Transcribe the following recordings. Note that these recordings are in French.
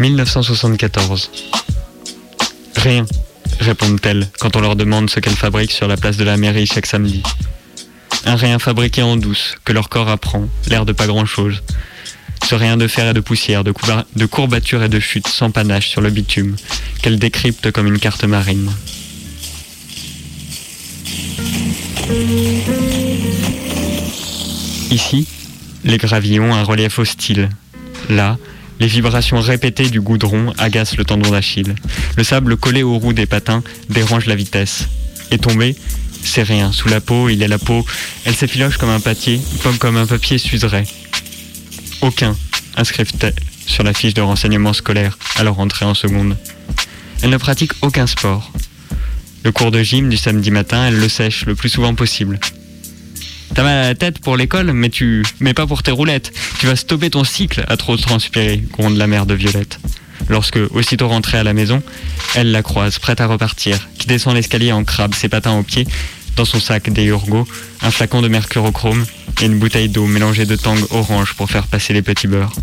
1974. Rien, répondent-elles quand on leur demande ce qu'elles fabriquent sur la place de la mairie chaque samedi. Un rien fabriqué en douce, que leur corps apprend, l'air de pas grand-chose. Ce rien de fer et de poussière, de, de courbatures et de chutes sans panache sur le bitume, qu'elles décryptent comme une carte marine. Ici, les gravillons, un relief hostile. Là, les vibrations répétées du goudron agacent le tendon d'Achille. Le sable collé aux roues des patins dérange la vitesse. Et tomber, c'est rien. Sous la peau, il a la peau. Elle s'effiloche comme un papier, comme, comme un papier s'userait. Aucun, inscrivent-elles sur la fiche de renseignement scolaire à leur entrée en seconde. Elle ne pratique aucun sport. Le cours de gym du samedi matin, elle le sèche le plus souvent possible. T'as mal à la tête pour l'école, mais tu, mais pas pour tes roulettes. Tu vas stopper ton cycle à trop transpirer, gronde la mère de Violette. Lorsque, aussitôt rentrée à la maison, elle la croise, prête à repartir, qui descend l'escalier en crabe, ses patins aux pieds, dans son sac des Urgo, un flacon de mercurochrome et une bouteille d'eau mélangée de tang orange pour faire passer les petits beurres.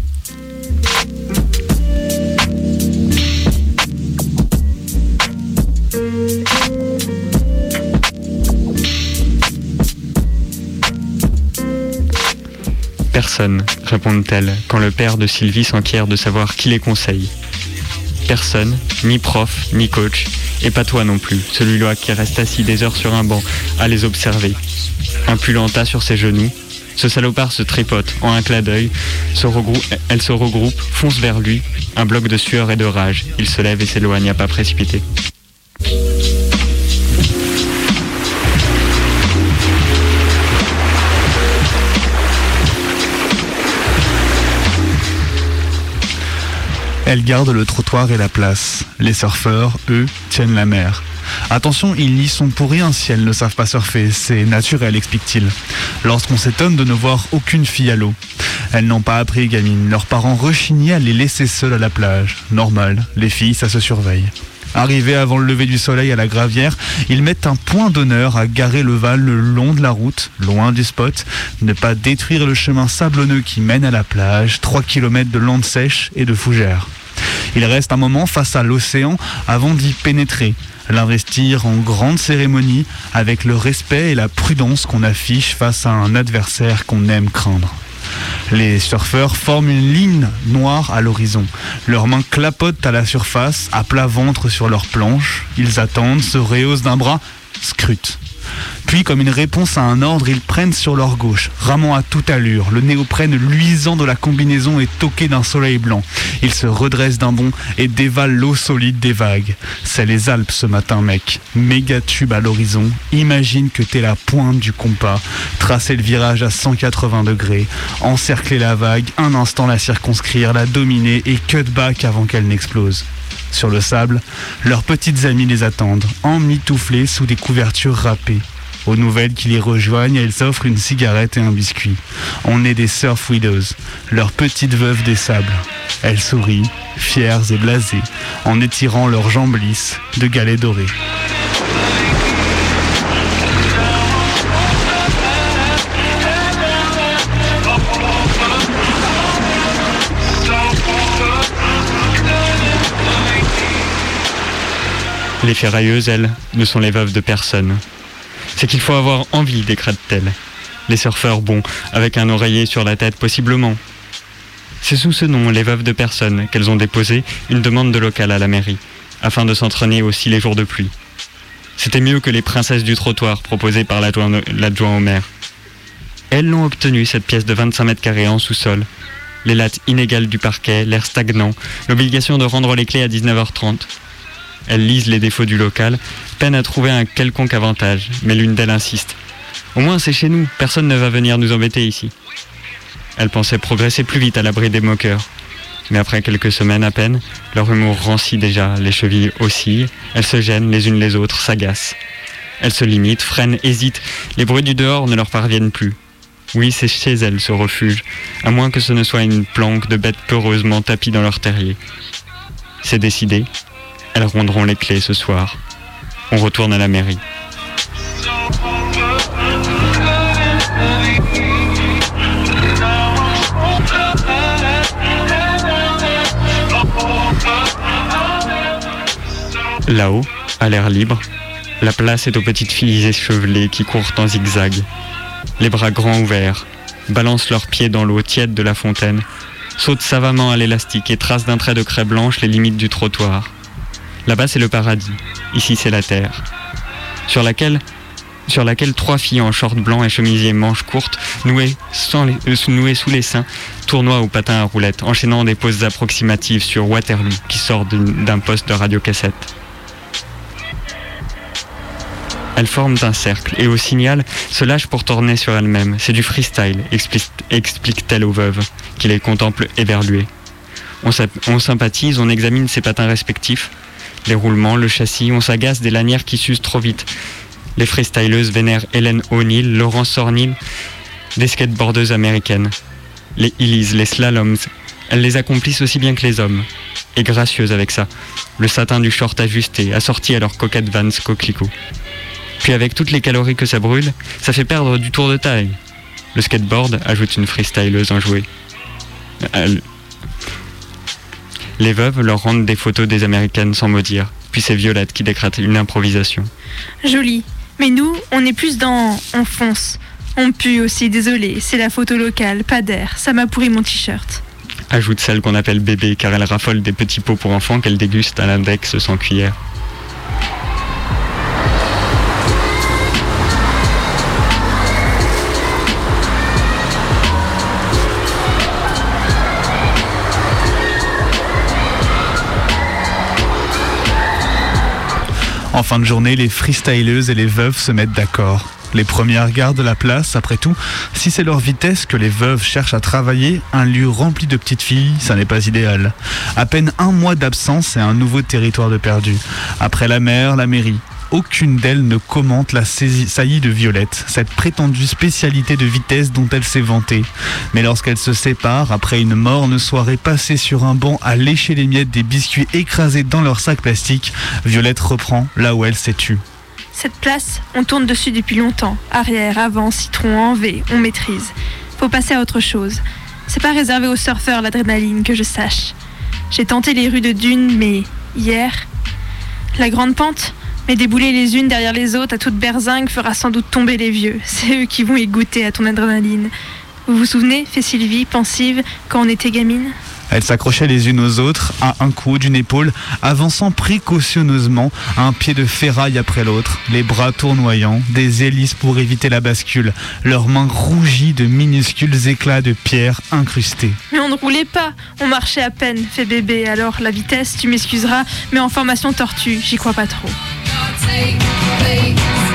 Personne, répondent-elles, quand le père de Sylvie s'enquiert de savoir qui les conseille. Personne, ni prof, ni coach, et pas toi non plus, celui-là qui reste assis des heures sur un banc à les observer. Impulenta sur ses genoux, ce salopard se tripote en un clin d'œil, elle se regroupe, fonce vers lui, un bloc de sueur et de rage. Il se lève et s'éloigne à pas précipité. Elle garde le trottoir et la place. Les surfeurs, eux, tiennent la mer. Attention, ils n'y sont pour rien si elles ne savent pas surfer, c'est naturel, explique-t-il. Lorsqu'on s'étonne de ne voir aucune fille à l'eau. Elles n'ont pas appris gamines, leurs parents rechignaient à les laisser seules à la plage. Normal, les filles, ça se surveille. Arrivés avant le lever du soleil à la gravière, ils mettent un point d'honneur à garer le val le long de la route, loin du spot, ne pas détruire le chemin sablonneux qui mène à la plage, 3 km de lande sèche et de fougères. Il reste un moment face à l'océan avant d'y pénétrer, l'investir en grande cérémonie avec le respect et la prudence qu'on affiche face à un adversaire qu'on aime craindre. Les surfeurs forment une ligne noire à l'horizon. Leurs mains clapotent à la surface, à plat ventre sur leurs planches. Ils attendent, se rehaussent d'un bras, scrutent. Puis, comme une réponse à un ordre, ils prennent sur leur gauche, ramant à toute allure, le néoprène luisant de la combinaison est toqué d'un soleil blanc. Ils se redressent d'un bond et dévalent l'eau solide des vagues. C'est les Alpes ce matin, mec. Méga tube à l'horizon. Imagine que t'es la pointe du compas. Tracer le virage à 180 degrés. Encercler la vague, un instant la circonscrire, la dominer et cut back avant qu'elle n'explose. Sur le sable, leurs petites amies les attendent, emmitouflées sous des couvertures râpées. Aux nouvelles qui les rejoignent, elles offrent une cigarette et un biscuit. On est des surf widows, leurs petites veuves des sables. Elles sourient, fières et blasées, en étirant leurs jambes lisses de galets dorés. Les ferrailleuses, elles, ne sont les veuves de personne. C'est qu'il faut avoir envie, décrète-t-elle. Les surfeurs, bon, avec un oreiller sur la tête possiblement. C'est sous ce nom, les veuves de personne, qu'elles ont déposé une demande de local à la mairie, afin de s'entraîner aussi les jours de pluie. C'était mieux que les princesses du trottoir proposées par l'adjoint au maire. Elles l'ont obtenu, cette pièce de 25 mètres carrés en sous-sol. Les lattes inégales du parquet, l'air stagnant, l'obligation de rendre les clés à 19h30, elles lisent les défauts du local, peinent à trouver un quelconque avantage, mais l'une d'elles insiste. Au moins c'est chez nous, personne ne va venir nous embêter ici. Elles pensaient progresser plus vite à l'abri des moqueurs. Mais après quelques semaines à peine, leur humour rancit déjà, les chevilles oscillent, elles se gênent les unes les autres, s'agacent. Elles se limitent, freinent, hésitent, les bruits du dehors ne leur parviennent plus. Oui, c'est chez elles ce refuge, à moins que ce ne soit une planque de bêtes peureusement tapies dans leur terrier. C'est décidé, elles rendront les clés ce soir. On retourne à la mairie. Là-haut, à l'air libre, la place est aux petites filles échevelées qui courent en zigzag, les bras grands ouverts, balancent leurs pieds dans l'eau tiède de la fontaine, sautent savamment à l'élastique et tracent d'un trait de craie blanche les limites du trottoir. Là-bas, c'est le paradis, ici, c'est la terre, sur laquelle, sur laquelle trois filles en short blanc et chemisier manches courtes, nouées, euh, nouées sous les seins, tournoient au patin à roulettes, enchaînant des poses approximatives sur Waterloo qui sort d'un poste de radiocassette. Elles forment un cercle et au signal se lâchent pour tourner sur elles-mêmes. C'est du freestyle, explique-t-elle aux veuves, qui les contemplent éberluées. On sympathise, on examine ses patins respectifs, les roulements, le châssis, on s'agace des lanières qui s'usent trop vite. Les freestyleuses vénèrent Hélène O'Neill, Laurence Sornil, des skateboardeuses américaines. Les Illies, les slaloms, elles les accomplissent aussi bien que les hommes. Et gracieuses avec ça. Le satin du short ajusté, assorti à leur coquette Vans coquelicot. Puis avec toutes les calories que ça brûle, ça fait perdre du tour de taille. Le skateboard ajoute une freestyleuse enjouée. Les veuves leur rendent des photos des américaines sans mot dire. Puis c'est Violette qui décrète une improvisation. Joli. Mais nous, on est plus dans on fonce. On pue aussi, désolé. C'est la photo locale, pas d'air. Ça m'a pourri mon t-shirt. Ajoute celle qu'on appelle bébé car elle raffole des petits pots pour enfants qu'elle déguste à l'index sans cuillère. En fin de journée, les freestyleuses et les veuves se mettent d'accord. Les premières de la place, après tout, si c'est leur vitesse que les veuves cherchent à travailler, un lieu rempli de petites filles, ça n'est pas idéal. À peine un mois d'absence et un nouveau territoire de perdu. Après la mer, la mairie aucune d'elles ne commente la saillie de Violette, cette prétendue spécialité de vitesse dont elle s'est vantée. Mais lorsqu'elles se séparent, après une morne soirée passée sur un banc à lécher les miettes des biscuits écrasés dans leur sac plastique, Violette reprend là où elle s'est tue. Cette place, on tourne dessus depuis longtemps. Arrière, avant, citron, en V, on maîtrise. Faut passer à autre chose. C'est pas réservé aux surfeurs l'adrénaline, que je sache. J'ai tenté les rues de Dune, mais hier, la grande pente, mais débouler les unes derrière les autres à toute berzingue fera sans doute tomber les vieux. C'est eux qui vont y goûter à ton adrénaline. Vous vous souvenez, fait Sylvie, pensive, quand on était gamine? Elles s'accrochaient les unes aux autres, à un coup d'une épaule, avançant précautionneusement, un pied de ferraille après l'autre, les bras tournoyants, des hélices pour éviter la bascule, leurs mains rougies de minuscules éclats de pierre incrustés. Mais on ne roulait pas, on marchait à peine, fait bébé, alors la vitesse, tu m'excuseras, mais en formation tortue, j'y crois pas trop. Take, take.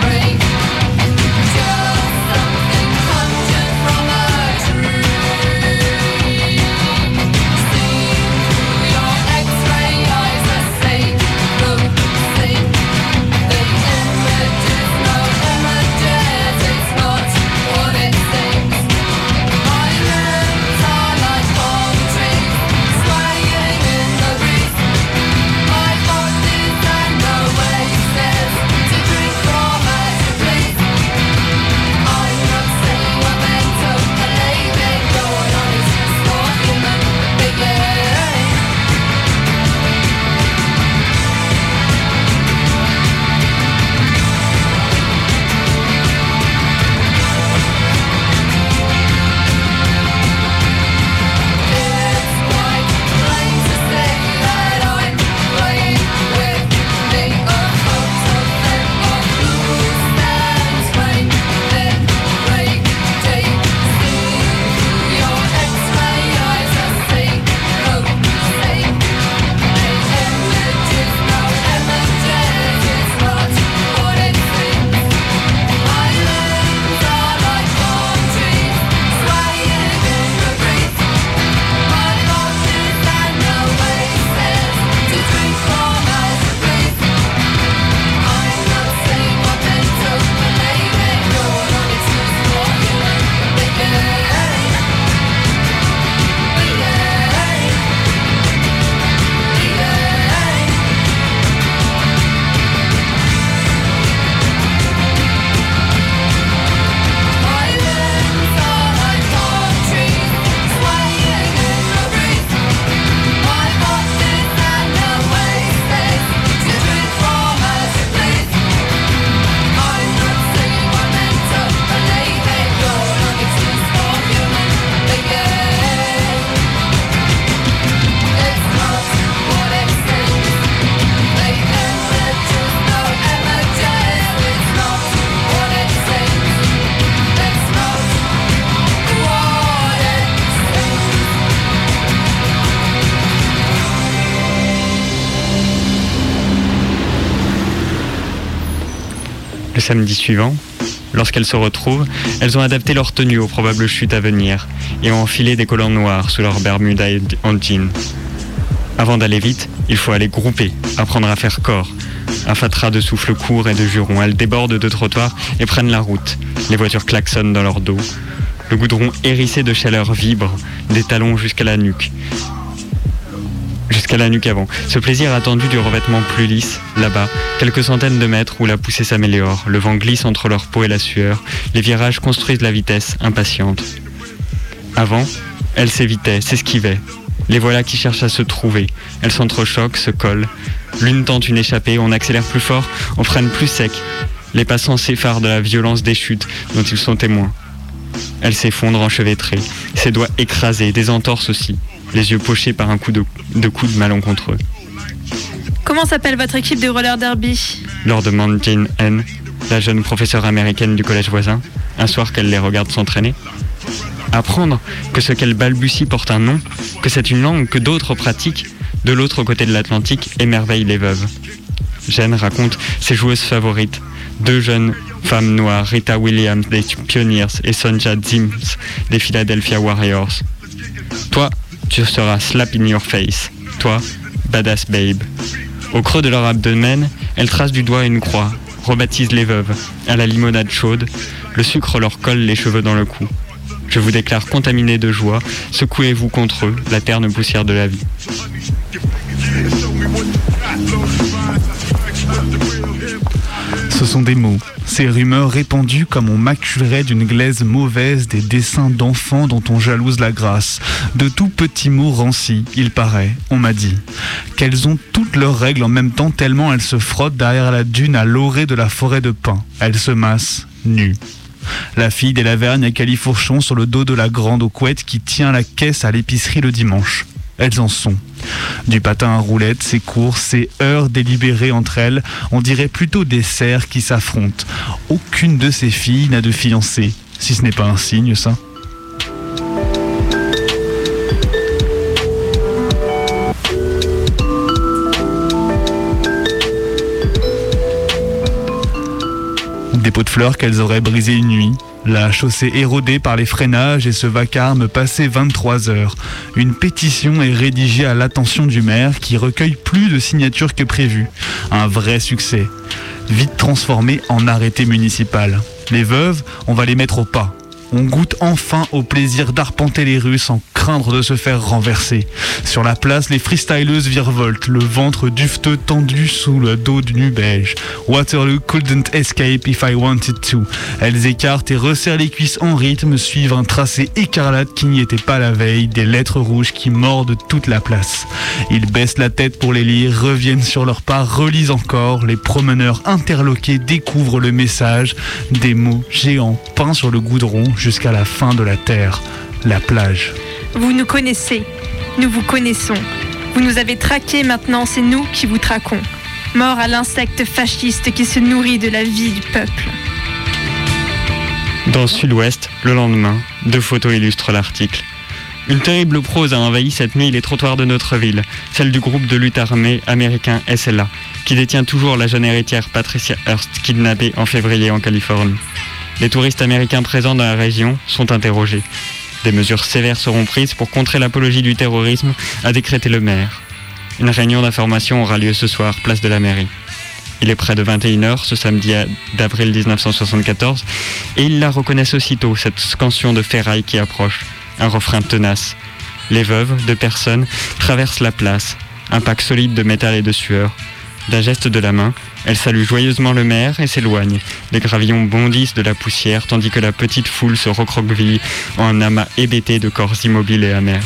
Le samedi suivant, lorsqu'elles se retrouvent, elles ont adapté leur tenue aux probables chutes à venir et ont enfilé des collants noirs sous leur bermuda en jean. Avant d'aller vite, il faut aller grouper, apprendre à faire corps. Un fatras de souffle court et de jurons. Elles débordent de trottoirs et prennent la route. Les voitures klaxonnent dans leur dos. Le goudron hérissé de chaleur vibre, des talons jusqu'à la nuque. Jusqu'à la nuque avant. Ce plaisir attendu du revêtement plus lisse, là-bas, quelques centaines de mètres où la poussée s'améliore, le vent glisse entre leur peau et la sueur, les virages construisent la vitesse, impatiente. Avant, elles s'évitaient, s'esquivaient, les voilà qui cherchent à se trouver. Elles s'entrechoquent, se collent. L'une tente une échappée, on accélère plus fort, on freine plus sec. Les passants s'effarent de la violence des chutes dont ils sont témoins. Elle s'effondre enchevêtrée, ses doigts écrasés, des entorses aussi, les yeux pochés par un coup de, de coude malencontreux. Comment s'appelle votre équipe de roller derby Leur demande Jane N, la jeune professeure américaine du collège voisin, un soir qu'elle les regarde s'entraîner. Apprendre que ce qu'elle balbutie porte un nom, que c'est une langue que d'autres pratiquent, de l'autre côté de l'Atlantique, émerveille les veuves. Jeanne raconte ses joueuses favorites, deux jeunes femmes noires, Rita Williams des Pioneers et Sonja Zims des Philadelphia Warriors. Toi, tu seras slap in your face. Toi, badass babe. Au creux de leur abdomen, elles tracent du doigt une croix, rebaptisent les veuves, à la limonade chaude, le sucre leur colle les cheveux dans le cou. Je vous déclare contaminé de joie, secouez-vous contre eux, la terne poussière de la vie. Ce sont des mots, ces rumeurs répandues comme on maculerait d'une glaise mauvaise des dessins d'enfants dont on jalouse la grâce. De tout petits mots rancis, il paraît, on m'a dit, qu'elles ont toutes leurs règles en même temps tellement elles se frottent derrière la dune à l'orée de la forêt de pins. Elles se massent, nues. La fille des Lavergne à califourchon sur le dos de la grande aux couettes qui tient la caisse à l'épicerie le dimanche. Elles en sont. Du patin à roulettes, ces courses, ces heures délibérées entre elles, on dirait plutôt des cerfs qui s'affrontent. Aucune de ces filles n'a de fiancé, si ce n'est pas un signe, ça. Des pots de fleurs qu'elles auraient brisé une nuit, la chaussée érodée par les freinages et ce vacarme passé 23 heures. Une pétition est rédigée à l'attention du maire qui recueille plus de signatures que prévu. Un vrai succès. Vite transformé en arrêté municipal. Les veuves, on va les mettre au pas. On goûte enfin au plaisir d'arpenter les rues sans craindre de se faire renverser. Sur la place, les freestyleuses virevoltent, le ventre dufteux tendu sous le dos du nu. Waterloo couldn't escape if I wanted to. Elles écartent et resserrent les cuisses en rythme, suivent un tracé écarlate qui n'y était pas la veille, des lettres rouges qui mordent toute la place. Ils baissent la tête pour les lire, reviennent sur leurs pas, relisent encore, les promeneurs interloqués découvrent le message, des mots géants peints sur le goudron jusqu'à la fin de la terre, la plage. Vous nous connaissez, nous vous connaissons. Vous nous avez traqués, maintenant c'est nous qui vous traquons. Mort à l'insecte fasciste qui se nourrit de la vie du peuple. Dans Sud-Ouest, le lendemain, deux photos illustrent l'article. Une terrible prose a envahi cette nuit les trottoirs de notre ville, celle du groupe de lutte armée américain SLA, qui détient toujours la jeune héritière Patricia Hearst, kidnappée en février en Californie. Les touristes américains présents dans la région sont interrogés. Des mesures sévères seront prises pour contrer l'apologie du terrorisme, a décrété le maire. Une réunion d'information aura lieu ce soir, place de la mairie. Il est près de 21h ce samedi d'avril 1974 et ils la reconnaissent aussitôt, cette scansion de ferraille qui approche, un refrain tenace. Les veuves de personnes traversent la place, un pack solide de métal et de sueur. D'un geste de la main, elle salue joyeusement le maire et s'éloigne. Les gravillons bondissent de la poussière tandis que la petite foule se recroqueville en un amas hébété de corps immobiles et amers.